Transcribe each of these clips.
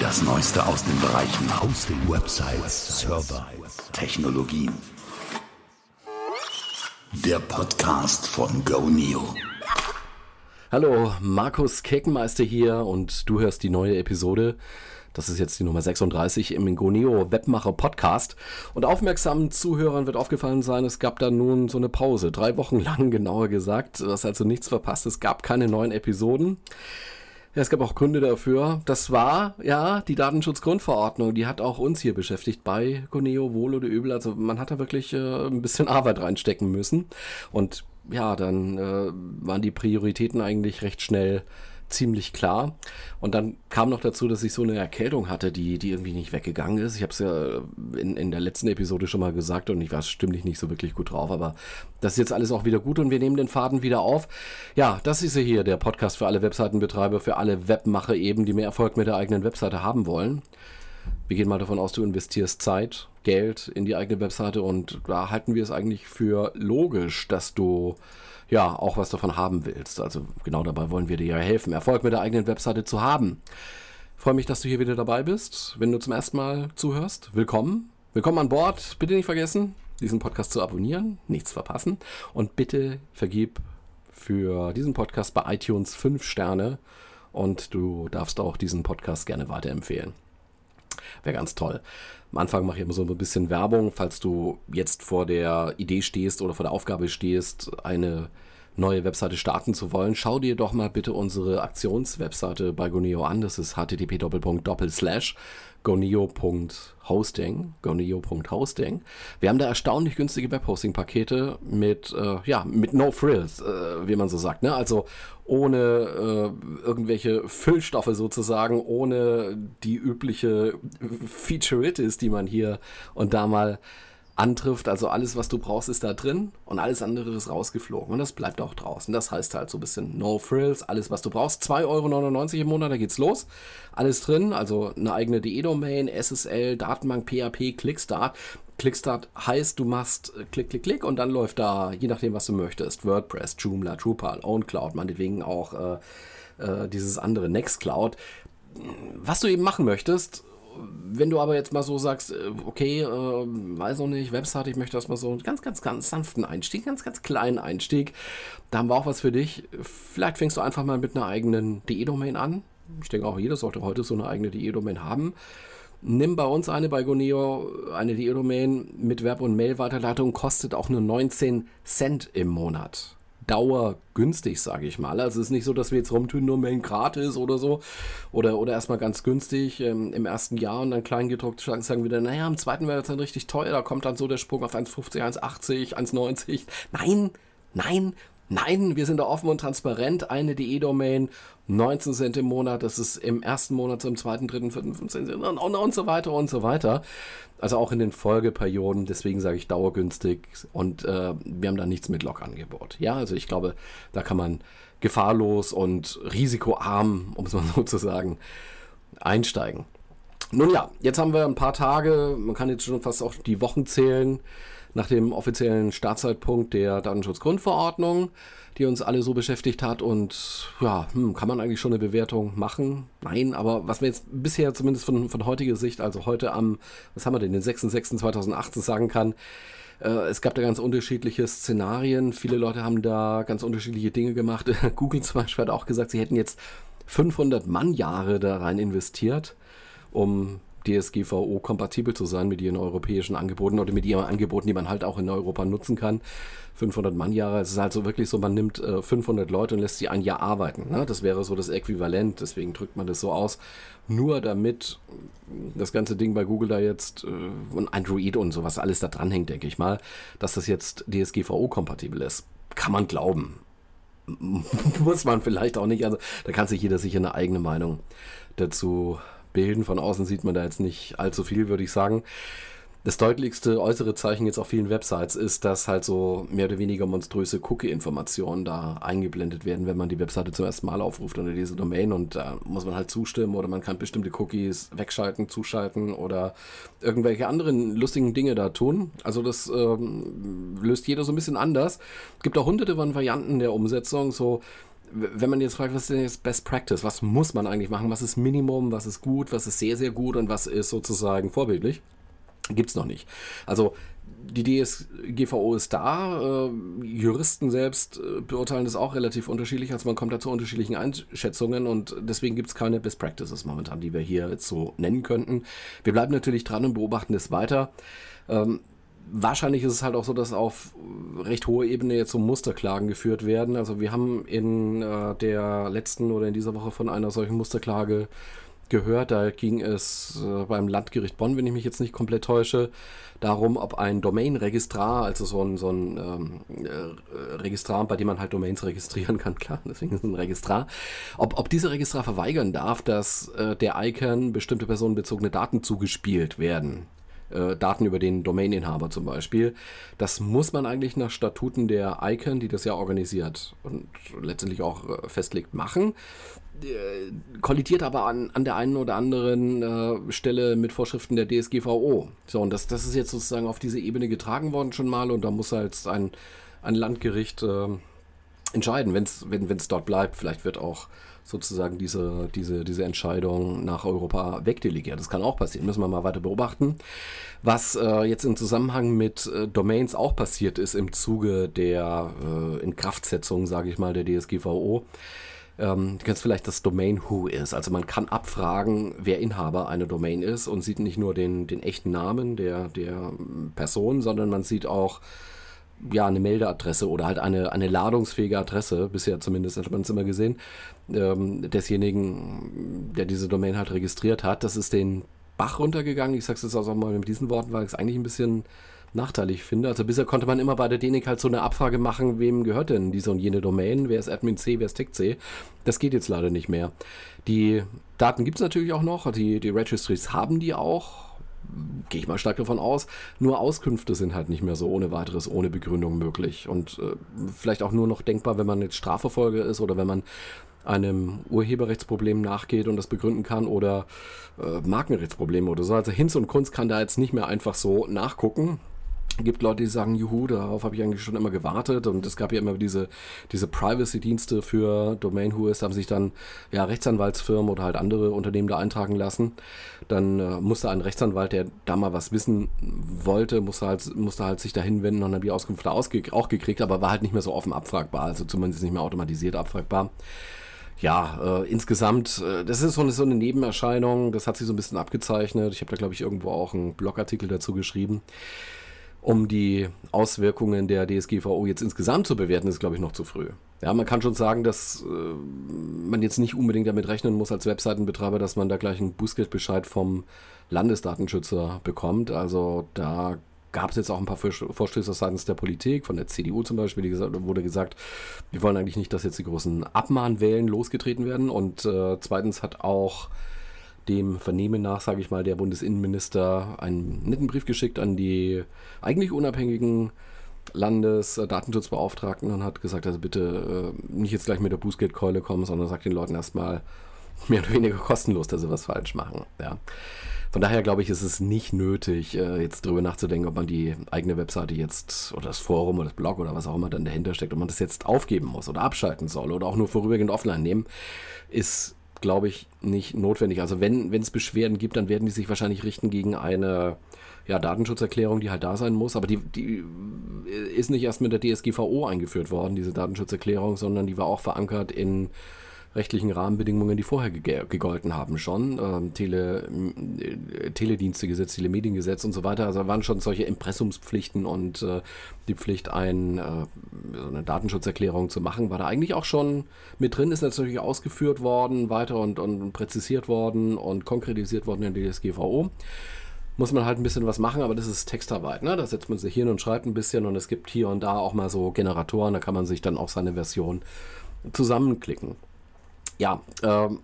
Das Neueste aus den Bereichen Hosting, Websites, Server, Technologien. Der Podcast von GoNeo. Hallo, Markus Kekenmeister hier und du hörst die neue Episode. Das ist jetzt die Nummer 36 im GoNeo Webmacher Podcast. Und aufmerksamen Zuhörern wird aufgefallen sein, es gab da nun so eine Pause. Drei Wochen lang, genauer gesagt. Du hast also nichts verpasst. Es gab keine neuen Episoden. Ja, es gab auch Gründe dafür. Das war, ja, die Datenschutzgrundverordnung. Die hat auch uns hier beschäftigt bei Coneo, wohl oder übel. Also man hat da wirklich äh, ein bisschen Arbeit reinstecken müssen. Und ja, dann äh, waren die Prioritäten eigentlich recht schnell ziemlich klar. Und dann kam noch dazu, dass ich so eine Erkältung hatte, die, die irgendwie nicht weggegangen ist. Ich habe es ja in, in der letzten Episode schon mal gesagt und ich war stimmlich nicht so wirklich gut drauf, aber das ist jetzt alles auch wieder gut und wir nehmen den Faden wieder auf. Ja, das ist ja hier der Podcast für alle Webseitenbetreiber, für alle Webmacher eben, die mehr Erfolg mit der eigenen Webseite haben wollen. Wir gehen mal davon aus, du investierst Zeit, Geld in die eigene Webseite und da halten wir es eigentlich für logisch, dass du ja auch was davon haben willst. Also genau dabei wollen wir dir ja helfen, Erfolg mit der eigenen Webseite zu haben. Freue mich, dass du hier wieder dabei bist. Wenn du zum ersten Mal zuhörst, willkommen. Willkommen an Bord. Bitte nicht vergessen, diesen Podcast zu abonnieren, nichts verpassen. Und bitte vergib für diesen Podcast bei iTunes 5 Sterne und du darfst auch diesen Podcast gerne weiterempfehlen. Wäre ganz toll. Am Anfang mache ich immer so ein bisschen Werbung, falls du jetzt vor der Idee stehst oder vor der Aufgabe stehst, eine neue Webseite starten zu wollen, schau dir doch mal bitte unsere Aktionswebseite bei Goneo an. Das ist http goneo.hosting, goneo.hosting. Wir haben da erstaunlich günstige Webhosting-Pakete mit, äh, ja, mit No Frills, äh, wie man so sagt. Ne? Also ohne äh, irgendwelche Füllstoffe sozusagen, ohne die übliche Featureitis, die man hier und da mal antrifft. Also alles, was du brauchst, ist da drin und alles andere ist rausgeflogen. Und das bleibt auch draußen. Das heißt halt so ein bisschen No Frills, alles, was du brauchst. 2,99 Euro im Monat, da geht's los. Alles drin, also eine eigene DE-Domain, SSL, Datenbank, PHP, Clickstart. Clickstart heißt, du machst äh, Klick, Klick, Klick und dann läuft da, je nachdem, was du möchtest, WordPress, Joomla, Drupal, OwnCloud, meinetwegen auch äh, äh, dieses andere Nextcloud. Was du eben machen möchtest, wenn du aber jetzt mal so sagst, äh, okay, äh, weiß noch nicht, Website, ich möchte erstmal so einen ganz, ganz, ganz sanften Einstieg, ganz, ganz kleinen Einstieg, da haben wir auch was für dich. Vielleicht fängst du einfach mal mit einer eigenen DE-Domain an. Ich denke auch, jeder sollte heute so eine eigene DE-Domain haben. Nimm bei uns eine bei Goneo, eine DE-Domain mit Web- und Mail-Weiterleitung, kostet auch nur 19 Cent im Monat. Dauer günstig, sage ich mal. Also es ist nicht so, dass wir jetzt rumtun, nur Mail gratis oder so. Oder, oder erstmal ganz günstig ähm, im ersten Jahr und dann kleingedruckt sagen wir dann, naja, im zweiten wäre es dann richtig teuer. Da kommt dann so der Sprung auf 1,50, 1,80, 1,90. Nein, nein, Nein, wir sind da offen und transparent. Eine DE-Domain, 19 Cent im Monat, das ist im ersten Monat, zum zweiten, dritten, vierten, 15 Cent und, und so weiter und so weiter. Also auch in den Folgeperioden, deswegen sage ich dauergünstig und äh, wir haben da nichts mit Log-Angebot. Ja, also ich glaube, da kann man gefahrlos und risikoarm, um es mal so zu sagen, einsteigen. Nun ja, jetzt haben wir ein paar Tage, man kann jetzt schon fast auch die Wochen zählen nach dem offiziellen Startzeitpunkt der Datenschutzgrundverordnung, die uns alle so beschäftigt hat. Und ja, hm, kann man eigentlich schon eine Bewertung machen? Nein, aber was wir jetzt bisher zumindest von, von heutiger Sicht, also heute am, was haben wir denn, den 6.6.2018 sagen kann, äh, es gab da ganz unterschiedliche Szenarien. Viele Leute haben da ganz unterschiedliche Dinge gemacht. Google zum Beispiel hat auch gesagt, sie hätten jetzt 500 Mann-Jahre da rein investiert, um DSGVO-kompatibel zu sein mit ihren europäischen Angeboten oder mit ihren Angeboten, die man halt auch in Europa nutzen kann. 500 Mannjahre, es ist halt so wirklich so, man nimmt äh, 500 Leute und lässt sie ein Jahr arbeiten. Ne? Das wäre so das Äquivalent, deswegen drückt man das so aus. Nur damit das ganze Ding bei Google da jetzt äh, und Android und sowas alles da dranhängt, denke ich mal, dass das jetzt DSGVO-kompatibel ist. Kann man glauben. Muss man vielleicht auch nicht. Also da kann sich jeder sicher eine eigene Meinung dazu bilden. Von außen sieht man da jetzt nicht allzu viel, würde ich sagen. Das deutlichste äußere Zeichen jetzt auf vielen Websites ist, dass halt so mehr oder weniger monströse Cookie-Informationen da eingeblendet werden, wenn man die Webseite zum ersten Mal aufruft unter diese Domain und da muss man halt zustimmen oder man kann bestimmte Cookies wegschalten, zuschalten oder irgendwelche anderen lustigen Dinge da tun. Also das ähm, löst jeder so ein bisschen anders. Es gibt auch hunderte von Varianten der Umsetzung, so wenn man jetzt fragt, was ist denn jetzt Best Practice? Was muss man eigentlich machen? Was ist Minimum? Was ist gut? Was ist sehr, sehr gut? Und was ist sozusagen vorbildlich? Gibt es noch nicht. Also die DSGVO ist da. Äh, Juristen selbst äh, beurteilen das auch relativ unterschiedlich. Also man kommt da zu unterschiedlichen Einschätzungen und deswegen gibt es keine Best Practices momentan, die wir hier jetzt so nennen könnten. Wir bleiben natürlich dran und beobachten es weiter. Ähm, wahrscheinlich ist es halt auch so, dass auf recht hoher Ebene jetzt so Musterklagen geführt werden. Also wir haben in äh, der letzten oder in dieser Woche von einer solchen Musterklage gehört. Da ging es äh, beim Landgericht Bonn, wenn ich mich jetzt nicht komplett täusche, darum, ob ein Domain-Registrar, also so ein, so ein ähm, äh, Registrar, bei dem man halt Domains registrieren kann, klar, deswegen ist es ein Registrar, ob, ob dieser Registrar verweigern darf, dass äh, der Icon bestimmte personenbezogene Daten zugespielt werden. Äh, Daten über den Domaininhaber zum Beispiel. Das muss man eigentlich nach Statuten der ICANN, die das ja organisiert und letztendlich auch äh, festlegt, machen. Äh, kollidiert aber an, an der einen oder anderen äh, Stelle mit Vorschriften der DSGVO. So, und das, das ist jetzt sozusagen auf diese Ebene getragen worden schon mal und da muss halt ein, ein Landgericht äh, entscheiden, wenn's, wenn es dort bleibt. Vielleicht wird auch sozusagen diese, diese, diese Entscheidung nach Europa wegdelegiert. Das kann auch passieren, müssen wir mal weiter beobachten. Was äh, jetzt im Zusammenhang mit äh, Domains auch passiert ist im Zuge der äh, Inkraftsetzung, sage ich mal, der DSGVO, ähm, du kennst vielleicht das Domain Who ist. Also man kann abfragen, wer Inhaber einer Domain ist und sieht nicht nur den, den echten Namen der, der Person, sondern man sieht auch ja, eine Meldeadresse oder halt eine, eine ladungsfähige Adresse, bisher zumindest hat man es immer gesehen, ähm, desjenigen, der diese Domain halt registriert hat. Das ist den Bach runtergegangen. Ich sage es jetzt auch mal mit diesen Worten, weil ich es eigentlich ein bisschen nachteilig finde. Also bisher konnte man immer bei der DENIC halt so eine Abfrage machen, wem gehört denn diese und jene Domain, wer ist Admin C, wer ist Tech C. Das geht jetzt leider nicht mehr. Die Daten gibt es natürlich auch noch, die, die Registries haben die auch, gehe ich mal stark davon aus. Nur Auskünfte sind halt nicht mehr so ohne weiteres, ohne Begründung möglich. Und äh, vielleicht auch nur noch denkbar, wenn man jetzt Strafverfolger ist oder wenn man einem Urheberrechtsproblem nachgeht und das begründen kann oder äh, Markenrechtsprobleme oder so. Also Hinz und Kunst kann da jetzt nicht mehr einfach so nachgucken gibt Leute, die sagen, juhu, darauf habe ich eigentlich schon immer gewartet und es gab ja immer diese, diese Privacy-Dienste für Domain Whois, da haben sich dann ja Rechtsanwaltsfirmen oder halt andere Unternehmen da eintragen lassen. Dann äh, musste ein Rechtsanwalt, der da mal was wissen wollte, musste halt, musste halt sich da hinwenden und dann die Auskunft da auch gekriegt, aber war halt nicht mehr so offen abfragbar, also zumindest nicht mehr automatisiert abfragbar ja, äh, insgesamt, äh, das ist so eine, so eine Nebenerscheinung, das hat sich so ein bisschen abgezeichnet. Ich habe da, glaube ich, irgendwo auch einen Blogartikel dazu geschrieben. Um die Auswirkungen der DSGVO jetzt insgesamt zu bewerten, ist, glaube ich, noch zu früh. Ja, man kann schon sagen, dass äh, man jetzt nicht unbedingt damit rechnen muss als Webseitenbetreiber, dass man da gleich einen Bußgeldbescheid vom Landesdatenschützer bekommt. Also da gab es jetzt auch ein paar Vorstöße seitens der Politik, von der CDU zum Beispiel, die gesagt, wurde gesagt, wir wollen eigentlich nicht, dass jetzt die großen Abmahnwellen losgetreten werden. Und äh, zweitens hat auch dem Vernehmen nach, sage ich mal, der Bundesinnenminister einen netten Brief geschickt an die eigentlich unabhängigen Landesdatenschutzbeauftragten und hat gesagt, also bitte äh, nicht jetzt gleich mit der Bußgeldkeule kommen, sondern sagt den Leuten erstmal mehr oder weniger kostenlos, dass sie was falsch machen. Ja. Von daher glaube ich, ist es nicht nötig, äh, jetzt darüber nachzudenken, ob man die eigene Webseite jetzt oder das Forum oder das Blog oder was auch immer dann dahinter steckt, ob man das jetzt aufgeben muss oder abschalten soll oder auch nur vorübergehend offline nehmen, ist glaube ich, nicht notwendig. Also wenn es Beschwerden gibt, dann werden die sich wahrscheinlich richten gegen eine ja, Datenschutzerklärung, die halt da sein muss. Aber die, die ist nicht erst mit der DSGVO eingeführt worden, diese Datenschutzerklärung, sondern die war auch verankert in rechtlichen Rahmenbedingungen, die vorher gegolten haben schon. Ähm, Tele, äh, Teledienstegesetz, Telemediengesetz und so weiter. Also waren schon solche Impressumspflichten und äh, die Pflicht, ein, äh, so eine Datenschutzerklärung zu machen, war da eigentlich auch schon mit drin, ist natürlich ausgeführt worden, weiter und, und präzisiert worden und konkretisiert worden in der DSGVO muss man halt ein bisschen was machen, aber das ist Textarbeit. Ne? Da setzt man sich hin und schreibt ein bisschen und es gibt hier und da auch mal so Generatoren, da kann man sich dann auch seine Version zusammenklicken ja, ähm,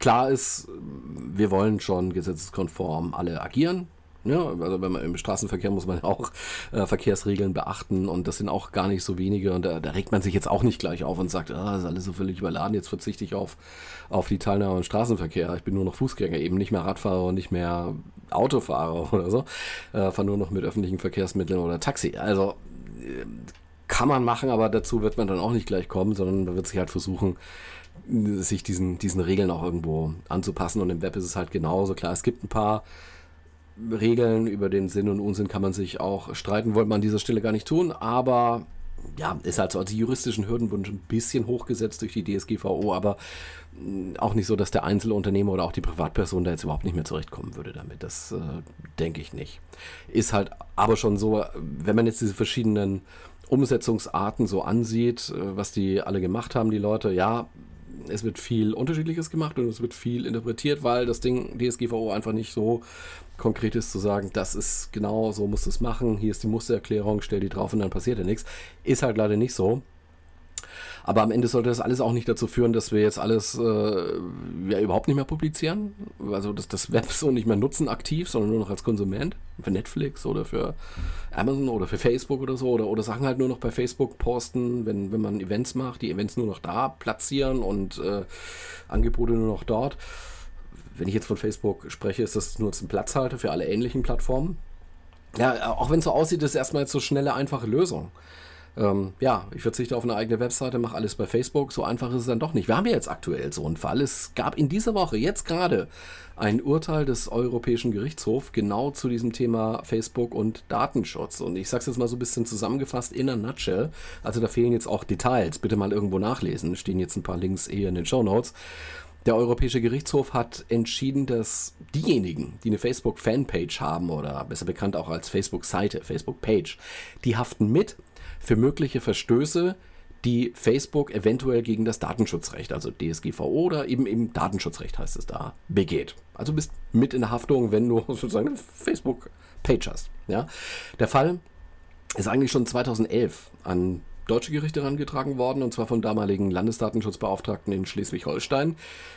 klar ist, wir wollen schon gesetzeskonform alle agieren. Ja, also wenn man im Straßenverkehr muss man auch äh, Verkehrsregeln beachten und das sind auch gar nicht so wenige und da, da regt man sich jetzt auch nicht gleich auf und sagt, ah, das ist alles so völlig überladen, jetzt verzichte ich auf, auf die Teilnahme im Straßenverkehr. Ich bin nur noch Fußgänger, eben nicht mehr Radfahrer und nicht mehr Autofahrer oder so, äh, fahre nur noch mit öffentlichen Verkehrsmitteln oder Taxi. Also äh, kann man machen, aber dazu wird man dann auch nicht gleich kommen, sondern man wird sich halt versuchen, sich diesen, diesen Regeln auch irgendwo anzupassen. Und im Web ist es halt genauso. Klar, es gibt ein paar Regeln, über den Sinn und Unsinn kann man sich auch streiten, wollte man an dieser Stelle gar nicht tun, aber ja, ist halt so, also die juristischen Hürden wurden schon ein bisschen hochgesetzt durch die DSGVO, aber mm, auch nicht so, dass der Einzelunternehmer oder auch die Privatperson da jetzt überhaupt nicht mehr zurechtkommen würde damit. Das äh, denke ich nicht. Ist halt aber schon so, wenn man jetzt diese verschiedenen Umsetzungsarten so ansieht, äh, was die alle gemacht haben, die Leute, ja, es wird viel Unterschiedliches gemacht und es wird viel interpretiert, weil das Ding DSGVO einfach nicht so konkret ist zu sagen, das ist genau so, musst du es machen, hier ist die Mustererklärung, stell die drauf und dann passiert ja nichts. Ist halt leider nicht so. Aber am Ende sollte das alles auch nicht dazu führen, dass wir jetzt alles äh, ja, überhaupt nicht mehr publizieren. Also dass das Web so nicht mehr nutzen aktiv, sondern nur noch als Konsument. Für Netflix oder für Amazon oder für Facebook oder so. Oder, oder Sachen halt nur noch bei Facebook posten, wenn, wenn man Events macht, die Events nur noch da platzieren und äh, Angebote nur noch dort. Wenn ich jetzt von Facebook spreche, ist das nur ein Platzhalter für alle ähnlichen Plattformen. Ja, auch wenn es so aussieht, ist es erstmal jetzt so schnelle, einfache Lösung ähm, ja, ich verzichte auf eine eigene Webseite, mache alles bei Facebook. So einfach ist es dann doch nicht. Wir haben ja jetzt aktuell so einen Fall. Es gab in dieser Woche, jetzt gerade, ein Urteil des Europäischen Gerichtshofs genau zu diesem Thema Facebook und Datenschutz. Und ich sage es jetzt mal so ein bisschen zusammengefasst in a nutshell. Also da fehlen jetzt auch Details. Bitte mal irgendwo nachlesen. Stehen jetzt ein paar Links eher in den Show Notes. Der Europäische Gerichtshof hat entschieden, dass diejenigen, die eine Facebook-Fanpage haben oder besser bekannt auch als Facebook-Seite, Facebook-Page, die haften mit, für mögliche Verstöße, die Facebook eventuell gegen das Datenschutzrecht, also DSGVO oder eben im Datenschutzrecht heißt es da, begeht. Also bist mit in der Haftung, wenn du sozusagen eine Facebook-Page hast. Ja? Der Fall ist eigentlich schon 2011 an deutsche Gerichte herangetragen worden, und zwar vom damaligen Landesdatenschutzbeauftragten in Schleswig-Holstein.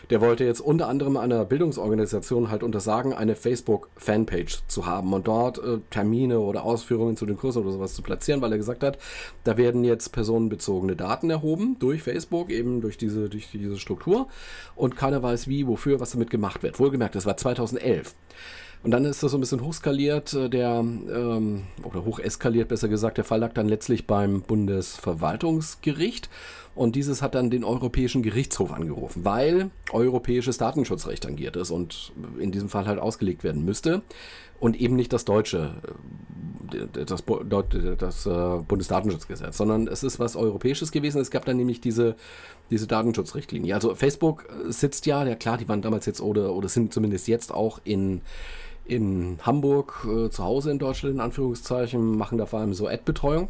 Der wollte jetzt unter anderem einer Bildungsorganisation halt untersagen, eine Facebook-Fanpage zu haben und dort äh, Termine oder Ausführungen zu den Kursen oder sowas zu platzieren, weil er gesagt hat, da werden jetzt personenbezogene Daten erhoben durch Facebook, eben durch diese, durch diese Struktur und keiner weiß wie, wofür, was damit gemacht wird. Wohlgemerkt, das war 2011. Und dann ist das so ein bisschen hochskaliert, äh, der, ähm, oder hocheskaliert besser gesagt, der Fall lag dann letztlich beim Bundesverwaltungsgericht. Und dieses hat dann den Europäischen Gerichtshof angerufen, weil europäisches Datenschutzrecht tangiert ist und in diesem Fall halt ausgelegt werden müsste. Und eben nicht das deutsche, äh, das, das äh, Bundesdatenschutzgesetz, sondern es ist was Europäisches gewesen. Es gab dann nämlich diese, diese Datenschutzrichtlinie. Also Facebook sitzt ja, ja klar, die waren damals jetzt oder, oder sind zumindest jetzt auch in in Hamburg äh, zu Hause in Deutschland, in Anführungszeichen, machen da vor allem so Ad-Betreuung.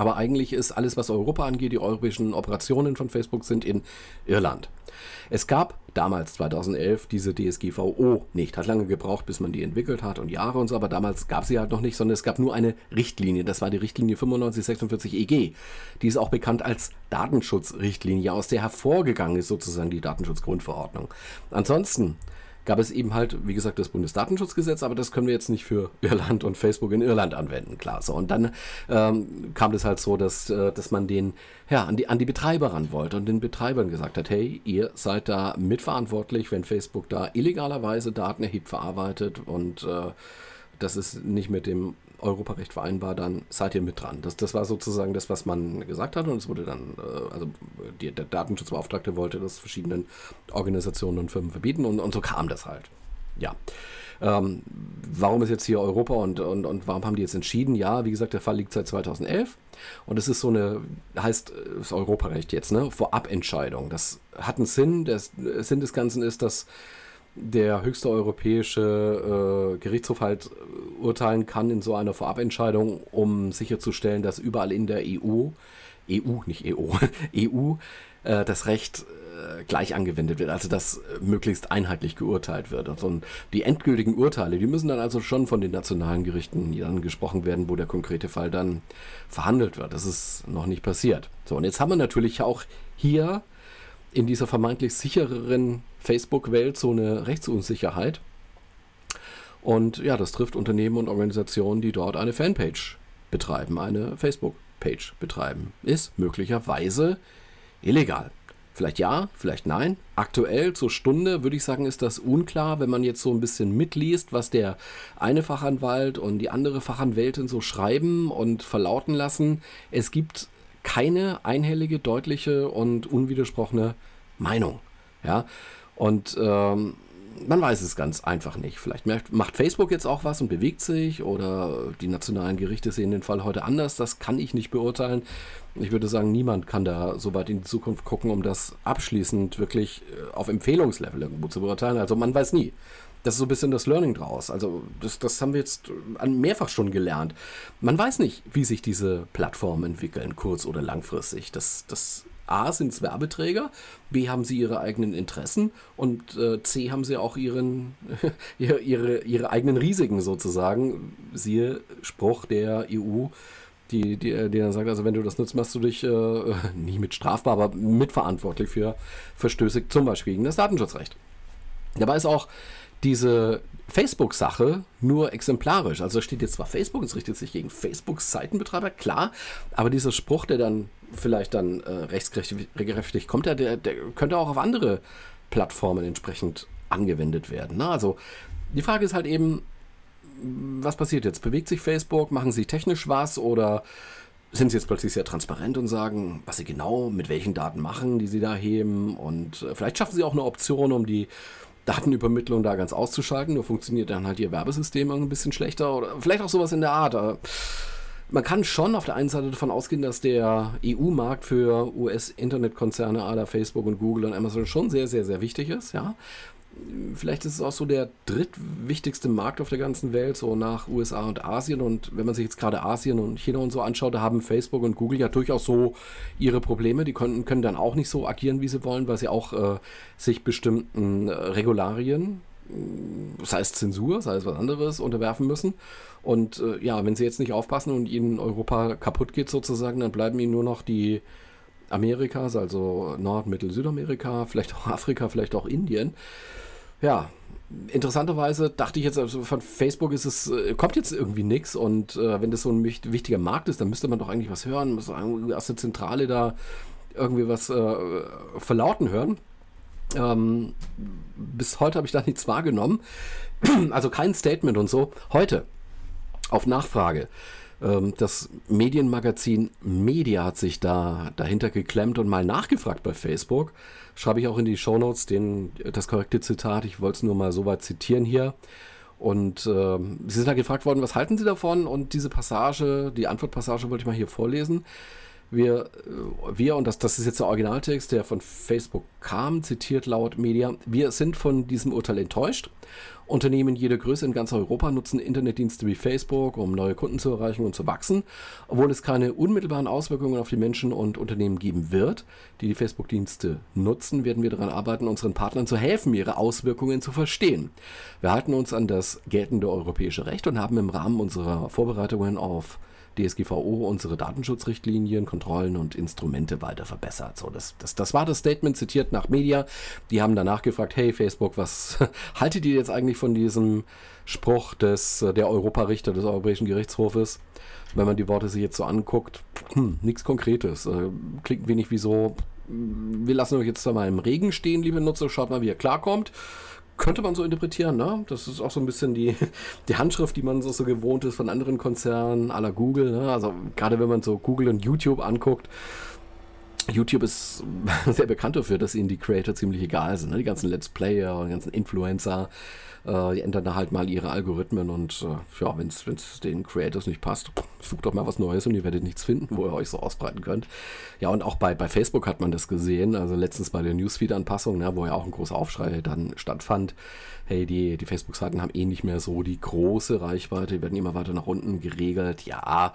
Aber eigentlich ist alles, was Europa angeht, die europäischen Operationen von Facebook sind in Irland. Es gab damals, 2011, diese DSGVO nicht. Hat lange gebraucht, bis man die entwickelt hat und Jahre und so, aber damals gab sie halt noch nicht, sondern es gab nur eine Richtlinie. Das war die Richtlinie 9546 EG. Die ist auch bekannt als Datenschutzrichtlinie, aus der hervorgegangen ist sozusagen die Datenschutzgrundverordnung. Ansonsten gab es eben halt, wie gesagt, das Bundesdatenschutzgesetz, aber das können wir jetzt nicht für Irland und Facebook in Irland anwenden, klar. So, und dann ähm, kam das halt so, dass, äh, dass man den, ja, an die, an die Betreiber ran wollte und den Betreibern gesagt hat, hey, ihr seid da mitverantwortlich, wenn Facebook da illegalerweise Daten erhebt, verarbeitet und äh, das ist nicht mit dem Europarecht vereinbar, dann seid ihr mit dran. Das, das war sozusagen das, was man gesagt hat und es wurde dann, äh, also die, der Datenschutzbeauftragte wollte das verschiedenen Organisationen und Firmen verbieten und, und so kam das halt. Ja. Ähm, warum ist jetzt hier Europa und, und, und warum haben die jetzt entschieden? Ja, wie gesagt, der Fall liegt seit 2011 und es ist so eine, heißt das Europarecht jetzt, ne? Vorabentscheidung. Das hat einen Sinn. Der Sinn des Ganzen ist, dass der höchste europäische äh, Gerichtshof halt äh, urteilen kann in so einer Vorabentscheidung, um sicherzustellen, dass überall in der EU, EU, nicht EU, EU, äh, das Recht äh, gleich angewendet wird, also dass äh, möglichst einheitlich geurteilt wird. Also die endgültigen Urteile, die müssen dann also schon von den nationalen Gerichten dann gesprochen werden, wo der konkrete Fall dann verhandelt wird. Das ist noch nicht passiert. So, und jetzt haben wir natürlich auch hier in dieser vermeintlich sichereren Facebook-Welt so eine Rechtsunsicherheit. Und ja, das trifft Unternehmen und Organisationen, die dort eine Fanpage betreiben, eine Facebook-Page betreiben. Ist möglicherweise illegal. Vielleicht ja, vielleicht nein. Aktuell zur Stunde würde ich sagen, ist das unklar, wenn man jetzt so ein bisschen mitliest, was der eine Fachanwalt und die andere Fachanwältin so schreiben und verlauten lassen. Es gibt keine einhellige, deutliche und unwidersprochene Meinung. Ja, und ähm, man weiß es ganz einfach nicht. Vielleicht macht Facebook jetzt auch was und bewegt sich oder die nationalen Gerichte sehen den Fall heute anders. Das kann ich nicht beurteilen. Ich würde sagen, niemand kann da so weit in die Zukunft gucken, um das abschließend wirklich äh, auf Empfehlungslevel irgendwo zu beurteilen. Also man weiß nie. Das ist so ein bisschen das Learning draus. Also das, das haben wir jetzt mehrfach schon gelernt. Man weiß nicht, wie sich diese Plattformen entwickeln, kurz- oder langfristig. Das, das A sind es Werbeträger, B haben sie ihre eigenen Interessen und äh, C haben sie auch ihren, ihre, ihre, eigenen Risiken sozusagen. Siehe Spruch der EU, die, die, die dann sagt, also wenn du das nutzt, machst du dich äh, nicht mit strafbar, aber mitverantwortlich für Verstöße, zum Beispiel gegen das Datenschutzrecht. Dabei ist auch diese Facebook-Sache nur exemplarisch. Also steht jetzt zwar Facebook, es richtet sich gegen Facebook-Seitenbetreiber, klar, aber dieser Spruch, der dann vielleicht dann äh, rechtskräftig kommt, der, der, könnte auch auf andere Plattformen entsprechend angewendet werden. Ne? Also die Frage ist halt eben, was passiert jetzt? Bewegt sich Facebook? Machen sie technisch was oder sind sie jetzt plötzlich sehr transparent und sagen, was sie genau mit welchen Daten machen, die sie da heben und äh, vielleicht schaffen sie auch eine Option, um die Datenübermittlung da ganz auszuschalten, nur funktioniert dann halt ihr Werbesystem ein bisschen schlechter oder vielleicht auch sowas in der Art. Man kann schon auf der einen Seite davon ausgehen, dass der EU-Markt für US-Internetkonzerne aller Facebook und Google und Amazon schon sehr, sehr, sehr wichtig ist, ja. Vielleicht ist es auch so der drittwichtigste Markt auf der ganzen Welt, so nach USA und Asien. Und wenn man sich jetzt gerade Asien und China und so anschaut, da haben Facebook und Google ja durchaus so ihre Probleme. Die können, können dann auch nicht so agieren, wie sie wollen, weil sie auch äh, sich bestimmten äh, Regularien, sei es Zensur, sei es was anderes, unterwerfen müssen. Und äh, ja, wenn sie jetzt nicht aufpassen und ihnen Europa kaputt geht sozusagen, dann bleiben ihnen nur noch die Amerikas, also Nord-, Mittel-, Südamerika, vielleicht auch Afrika, vielleicht auch Indien. Ja, interessanterweise dachte ich jetzt, also von Facebook ist es, äh, kommt jetzt irgendwie nichts und äh, wenn das so ein wichtiger Markt ist, dann müsste man doch eigentlich was hören, muss aus der Zentrale da irgendwie was äh, verlauten hören. Ähm, bis heute habe ich da nichts wahrgenommen. Also kein Statement und so. Heute, auf Nachfrage, das Medienmagazin Media hat sich da dahinter geklemmt und mal nachgefragt bei Facebook. Schreibe ich auch in die Shownotes den, das korrekte Zitat. Ich wollte es nur mal so weit zitieren hier. Und äh, Sie sind da gefragt worden, was halten Sie davon? Und diese Passage, die Antwortpassage wollte ich mal hier vorlesen. Wir, äh, wir und das, das ist jetzt der Originaltext, der von Facebook kam, zitiert laut Media, wir sind von diesem Urteil enttäuscht. Unternehmen jeder Größe in ganz Europa nutzen Internetdienste wie Facebook, um neue Kunden zu erreichen und zu wachsen, obwohl es keine unmittelbaren Auswirkungen auf die Menschen und Unternehmen geben wird, die die Facebook-Dienste nutzen, werden wir daran arbeiten, unseren Partnern zu helfen, ihre Auswirkungen zu verstehen. Wir halten uns an das geltende europäische Recht und haben im Rahmen unserer Vorbereitungen auf DSGVO unsere Datenschutzrichtlinien, Kontrollen und Instrumente weiter verbessert. So, das, das, das war das Statement zitiert nach Media. Die haben danach gefragt, hey Facebook, was haltet ihr jetzt eigentlich von diesem Spruch des, der Europarichter des Europäischen Gerichtshofes? Wenn man die Worte sich jetzt so anguckt, hm, nichts Konkretes. Äh, klingt wenig wie so, wir lassen euch jetzt mal im Regen stehen, liebe Nutzer, schaut mal, wie ihr klarkommt könnte man so interpretieren, ne? Das ist auch so ein bisschen die, die Handschrift, die man so, so gewohnt ist von anderen Konzernen, aller Google, ne? Also gerade wenn man so Google und YouTube anguckt, YouTube ist sehr bekannt dafür, dass ihnen die Creator ziemlich egal sind. Ne? Die ganzen Let's Player und die ganzen Influencer, äh, die ändern da halt mal ihre Algorithmen und äh, ja, wenn es den Creators nicht passt, sucht doch mal was Neues und ihr werdet nichts finden, wo ihr euch so ausbreiten könnt. Ja, und auch bei, bei Facebook hat man das gesehen, also letztens bei der Newsfeed-Anpassung, ne, wo ja auch ein großer Aufschrei dann stattfand. Hey, die, die Facebook-Seiten haben eh nicht mehr so die große Reichweite, die werden immer weiter nach unten geregelt. Ja,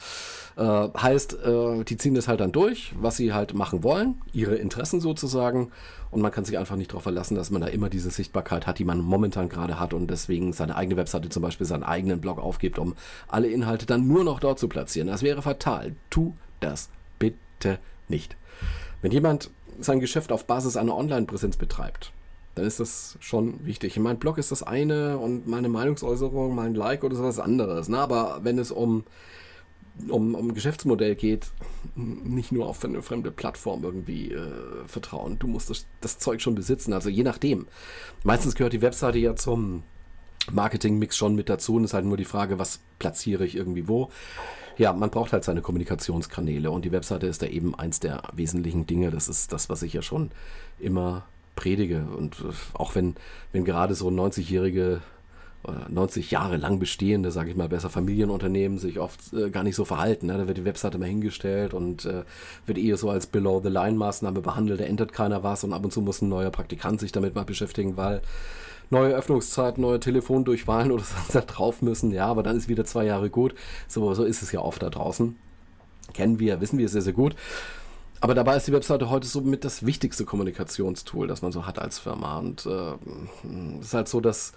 äh, heißt, äh, die ziehen das halt dann durch, was sie halt machen wollen, ihre Interessen sozusagen. Und man kann sich einfach nicht darauf verlassen, dass man da immer diese Sichtbarkeit hat, die man momentan gerade hat und deswegen seine eigene Webseite zum Beispiel, seinen eigenen Blog aufgibt, um alle Inhalte dann nur noch dort zu platzieren. Das wäre fatal. Tu das bitte nicht. Wenn jemand sein Geschäft auf Basis einer Online-Präsenz betreibt, dann ist das schon wichtig. Mein Blog ist das eine und meine Meinungsäußerung, mein Like oder sowas anderes. Ne? Aber wenn es um um, um Geschäftsmodell geht, nicht nur auf eine fremde Plattform irgendwie äh, vertrauen. Du musst das, das Zeug schon besitzen. Also je nachdem. Meistens gehört die Webseite ja zum Marketing-Mix schon mit dazu und es ist halt nur die Frage, was platziere ich irgendwie wo. Ja, man braucht halt seine Kommunikationskanäle und die Webseite ist da eben eins der wesentlichen Dinge. Das ist das, was ich ja schon immer predige. Und äh, auch wenn, wenn gerade so 90-jährige 90 Jahre lang bestehende, sage ich mal, besser Familienunternehmen sich oft äh, gar nicht so verhalten. Ne? Da wird die Webseite mal hingestellt und äh, wird eher so als Below-the-Line-Maßnahme behandelt. Da ändert keiner was und ab und zu muss ein neuer Praktikant sich damit mal beschäftigen, weil neue Öffnungszeiten, neue Telefondurchwahlen oder so da drauf müssen. Ja, aber dann ist wieder zwei Jahre gut. So, so ist es ja oft da draußen. Kennen wir, wissen wir sehr, sehr gut. Aber dabei ist die Webseite heute so mit das wichtigste Kommunikationstool, das man so hat als Firma. Und äh, es ist halt so, dass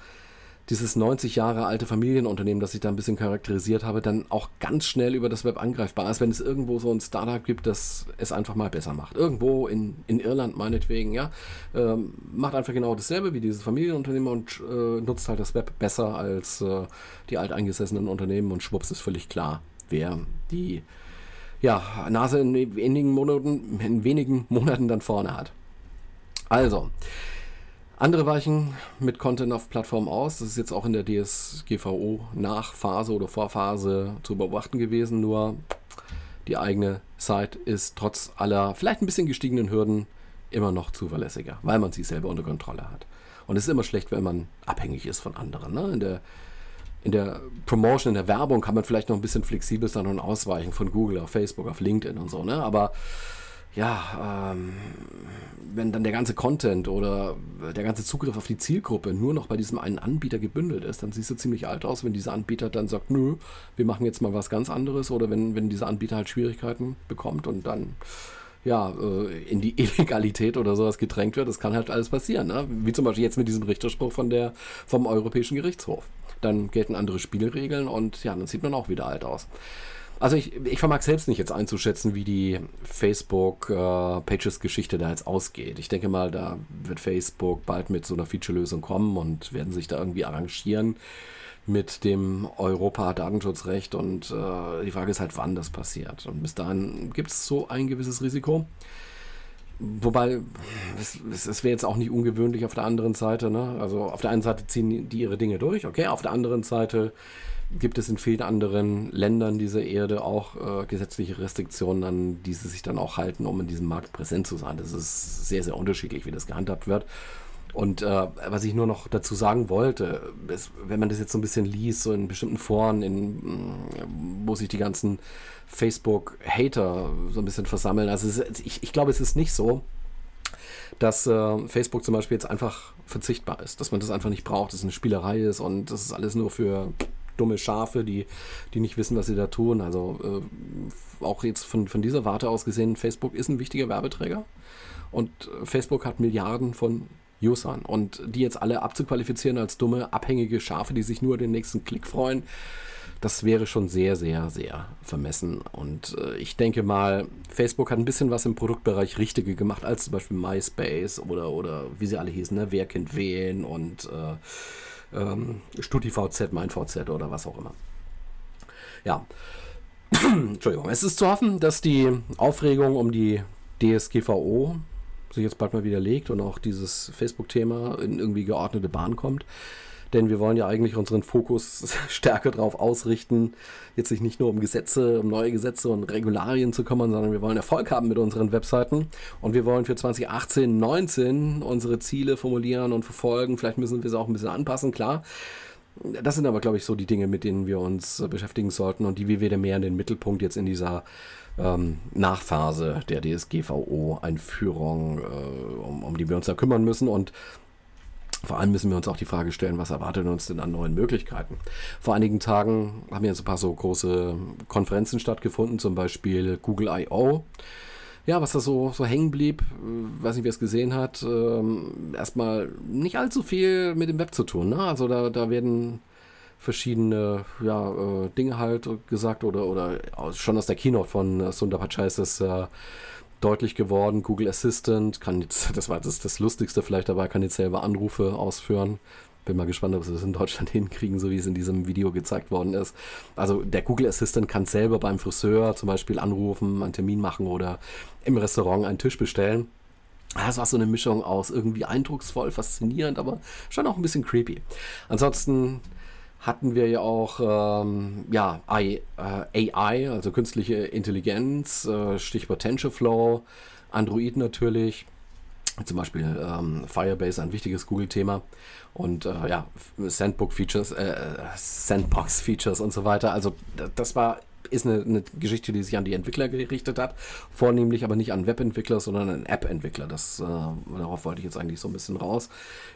dieses 90 Jahre alte Familienunternehmen, das ich da ein bisschen charakterisiert habe, dann auch ganz schnell über das Web angreifbar ist, wenn es irgendwo so ein Startup gibt, das es einfach mal besser macht. Irgendwo in, in Irland meinetwegen, ja, ähm, macht einfach genau dasselbe wie dieses Familienunternehmen und äh, nutzt halt das Web besser als äh, die alteingesessenen Unternehmen und schwupps ist völlig klar, wer die ja, Nase in wenigen Monaten, in wenigen Monaten dann vorne hat. Also, andere weichen mit Content auf Plattformen aus. Das ist jetzt auch in der DSGVO-Nachphase oder Vorphase zu beobachten gewesen. Nur die eigene Site ist trotz aller vielleicht ein bisschen gestiegenen Hürden immer noch zuverlässiger, weil man sie selber unter Kontrolle hat. Und es ist immer schlecht, wenn man abhängig ist von anderen. Ne? In, der, in der Promotion, in der Werbung kann man vielleicht noch ein bisschen flexibel sein und ausweichen von Google auf Facebook, auf LinkedIn und so. Ne? Aber ja, ähm, wenn dann der ganze Content oder der ganze Zugriff auf die Zielgruppe nur noch bei diesem einen Anbieter gebündelt ist, dann siehst du ziemlich alt aus, wenn dieser Anbieter dann sagt, nö, wir machen jetzt mal was ganz anderes oder wenn, wenn dieser Anbieter halt Schwierigkeiten bekommt und dann ja, äh, in die Illegalität oder sowas gedrängt wird, das kann halt alles passieren. Ne? Wie zum Beispiel jetzt mit diesem Richterspruch von der, vom Europäischen Gerichtshof. Dann gelten andere Spielregeln und ja, dann sieht man auch wieder alt aus. Also ich, ich vermag selbst nicht jetzt einzuschätzen, wie die Facebook-Pages-Geschichte äh, da jetzt ausgeht. Ich denke mal, da wird Facebook bald mit so einer Feature-Lösung kommen und werden sich da irgendwie arrangieren mit dem Europa-Datenschutzrecht und äh, die Frage ist halt, wann das passiert. Und bis dahin gibt es so ein gewisses Risiko. Wobei, es, es wäre jetzt auch nicht ungewöhnlich auf der anderen Seite. Ne? Also auf der einen Seite ziehen die ihre Dinge durch, okay, auf der anderen Seite gibt es in vielen anderen Ländern dieser Erde auch äh, gesetzliche Restriktionen, an die sie sich dann auch halten, um in diesem Markt präsent zu sein. Das ist sehr, sehr unterschiedlich, wie das gehandhabt wird. Und äh, was ich nur noch dazu sagen wollte, ist, wenn man das jetzt so ein bisschen liest, so in bestimmten Foren, in, mm, wo sich die ganzen Facebook-Hater so ein bisschen versammeln, also es, ich, ich glaube, es ist nicht so, dass äh, Facebook zum Beispiel jetzt einfach verzichtbar ist, dass man das einfach nicht braucht, dass es eine Spielerei ist und das ist alles nur für dumme Schafe, die, die nicht wissen, was sie da tun. Also äh, auch jetzt von, von dieser Warte aus gesehen, Facebook ist ein wichtiger Werbeträger und Facebook hat Milliarden von Usern und die jetzt alle abzuqualifizieren als dumme, abhängige Schafe, die sich nur den nächsten Klick freuen, das wäre schon sehr, sehr, sehr vermessen. Und äh, ich denke mal, Facebook hat ein bisschen was im Produktbereich richtiger gemacht als zum Beispiel MySpace oder, oder wie sie alle hießen, ne? Wer kennt wen und äh, ähm, StudiVZ, MeinVZ oder was auch immer. Ja. Entschuldigung. Es ist zu hoffen, dass die Aufregung um die DSGVO sich jetzt bald mal widerlegt und auch dieses Facebook-Thema in irgendwie geordnete Bahn kommt denn wir wollen ja eigentlich unseren Fokus stärker darauf ausrichten, jetzt nicht nur um Gesetze, um neue Gesetze und Regularien zu kümmern, sondern wir wollen Erfolg haben mit unseren Webseiten und wir wollen für 2018, 19 unsere Ziele formulieren und verfolgen. Vielleicht müssen wir sie auch ein bisschen anpassen, klar. Das sind aber, glaube ich, so die Dinge, mit denen wir uns beschäftigen sollten und die wir wieder mehr in den Mittelpunkt jetzt in dieser ähm, Nachphase der DSGVO-Einführung, äh, um, um die wir uns da kümmern müssen. Und vor allem müssen wir uns auch die Frage stellen, was erwartet uns denn an neuen Möglichkeiten? Vor einigen Tagen haben jetzt ein paar so große Konferenzen stattgefunden, zum Beispiel Google I.O. Ja, was da so, so hängen blieb, äh, weiß nicht, wer es gesehen hat, ähm, erstmal nicht allzu viel mit dem Web zu tun. Ne? Also da, da werden verschiedene ja, äh, Dinge halt gesagt oder, oder schon aus der Keynote von äh, Sundar Pichai ist es äh, deutlich geworden. Google Assistant kann jetzt, das war das, das Lustigste vielleicht dabei, kann jetzt selber Anrufe ausführen. Bin mal gespannt, ob sie das in Deutschland hinkriegen, so wie es in diesem Video gezeigt worden ist. Also der Google Assistant kann selber beim Friseur zum Beispiel anrufen, einen Termin machen oder im Restaurant einen Tisch bestellen. Das war so eine Mischung aus irgendwie eindrucksvoll, faszinierend, aber schon auch ein bisschen creepy. Ansonsten hatten wir ja auch ähm, ja, AI, äh, AI, also künstliche Intelligenz, äh, Stichwort TensorFlow, Android natürlich, zum Beispiel ähm, Firebase, ein wichtiges Google-Thema und äh, ja, Sandbox-Features, äh, Sandbox-Features und so weiter. Also das war ist eine, eine, Geschichte, die sich an die Entwickler gerichtet hat, vornehmlich aber nicht an Webentwickler, sondern an App-Entwickler. Das, äh, darauf wollte ich jetzt eigentlich so ein bisschen raus.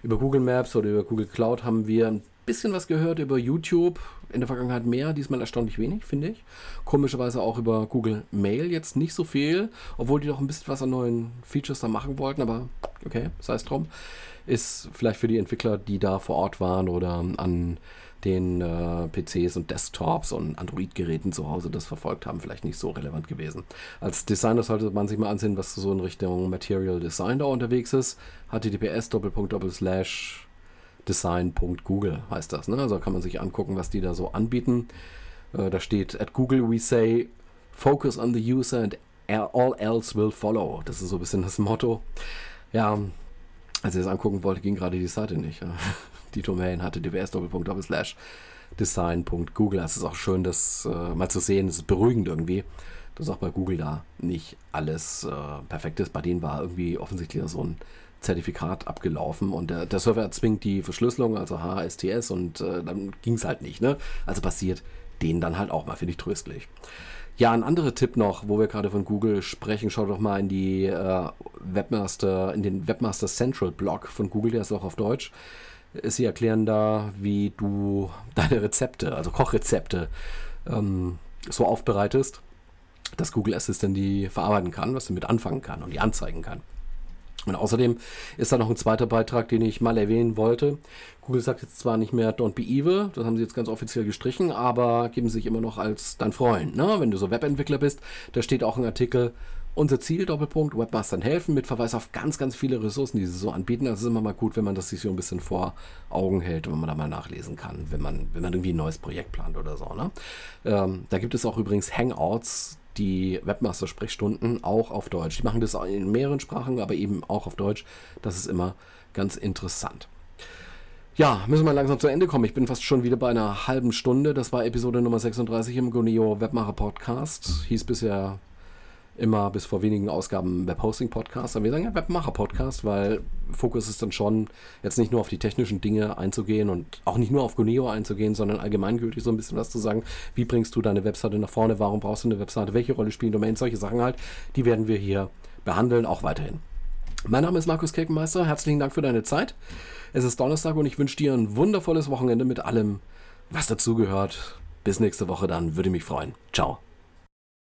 Über Google Maps oder über Google Cloud haben wir ein bisschen was gehört über YouTube, in der Vergangenheit mehr, diesmal erstaunlich wenig, finde ich. Komischerweise auch über Google Mail jetzt nicht so viel, obwohl die doch ein bisschen was an neuen Features da machen wollten, aber okay, sei es drum. Ist vielleicht für die Entwickler, die da vor Ort waren oder an den äh, PCs und Desktops und Android-Geräten zu Hause das verfolgt haben, vielleicht nicht so relevant gewesen. Als Designer sollte man sich mal ansehen, was so in Richtung Material Design da unterwegs ist. https design.google heißt das. Ne? Also kann man sich angucken, was die da so anbieten. Äh, da steht, at Google we say, focus on the user and all else will follow. Das ist so ein bisschen das Motto. Ja, als ich das angucken wollte, ging gerade die Seite nicht. Die Domain hatte design.google. Es ist auch schön, das äh, mal zu sehen. Es ist beruhigend irgendwie, dass auch bei Google da nicht alles äh, perfekt ist. Bei denen war irgendwie offensichtlich so ein Zertifikat abgelaufen und der, der Server erzwingt die Verschlüsselung, also HSTS, und äh, dann ging es halt nicht. Ne? Also passiert denen dann halt auch mal, finde ich tröstlich. Ja, ein anderer Tipp noch, wo wir gerade von Google sprechen, schaut doch mal in die äh, Webmaster, in den Webmaster Central Blog von Google, der ist auch auf Deutsch. Sie erklären da, wie du deine Rezepte, also Kochrezepte, ähm, so aufbereitest, dass Google Assistant die verarbeiten kann, was damit anfangen kann und die anzeigen kann. Und außerdem ist da noch ein zweiter Beitrag, den ich mal erwähnen wollte. Google sagt jetzt zwar nicht mehr Don't be evil, das haben sie jetzt ganz offiziell gestrichen, aber geben sich immer noch als dein Freund. Ne? Wenn du so Webentwickler bist, da steht auch ein Artikel, unser Ziel, Doppelpunkt, Webmastern helfen, mit Verweis auf ganz, ganz viele Ressourcen, die sie so anbieten. Also ist immer mal gut, wenn man das sich so ein bisschen vor Augen hält, wenn man da mal nachlesen kann, wenn man, wenn man irgendwie ein neues Projekt plant oder so. Ne? Ähm, da gibt es auch übrigens Hangouts, die Webmaster-Sprechstunden auch auf Deutsch. Die machen das in mehreren Sprachen, aber eben auch auf Deutsch. Das ist immer ganz interessant. Ja, müssen wir langsam zu Ende kommen. Ich bin fast schon wieder bei einer halben Stunde. Das war Episode Nummer 36 im Goneo Webmacher Podcast. Hieß bisher immer bis vor wenigen Ausgaben Webhosting-Podcast. Aber wir sagen ja Webmacher-Podcast, weil Fokus ist dann schon, jetzt nicht nur auf die technischen Dinge einzugehen und auch nicht nur auf Guneo einzugehen, sondern allgemeingültig so ein bisschen was zu sagen. Wie bringst du deine Webseite nach vorne? Warum brauchst du eine Webseite? Welche Rolle spielen Domains? Solche Sachen halt, die werden wir hier behandeln, auch weiterhin. Mein Name ist Markus Kirkenmeister. Herzlichen Dank für deine Zeit. Es ist Donnerstag und ich wünsche dir ein wundervolles Wochenende mit allem, was dazugehört. Bis nächste Woche dann, würde mich freuen. Ciao.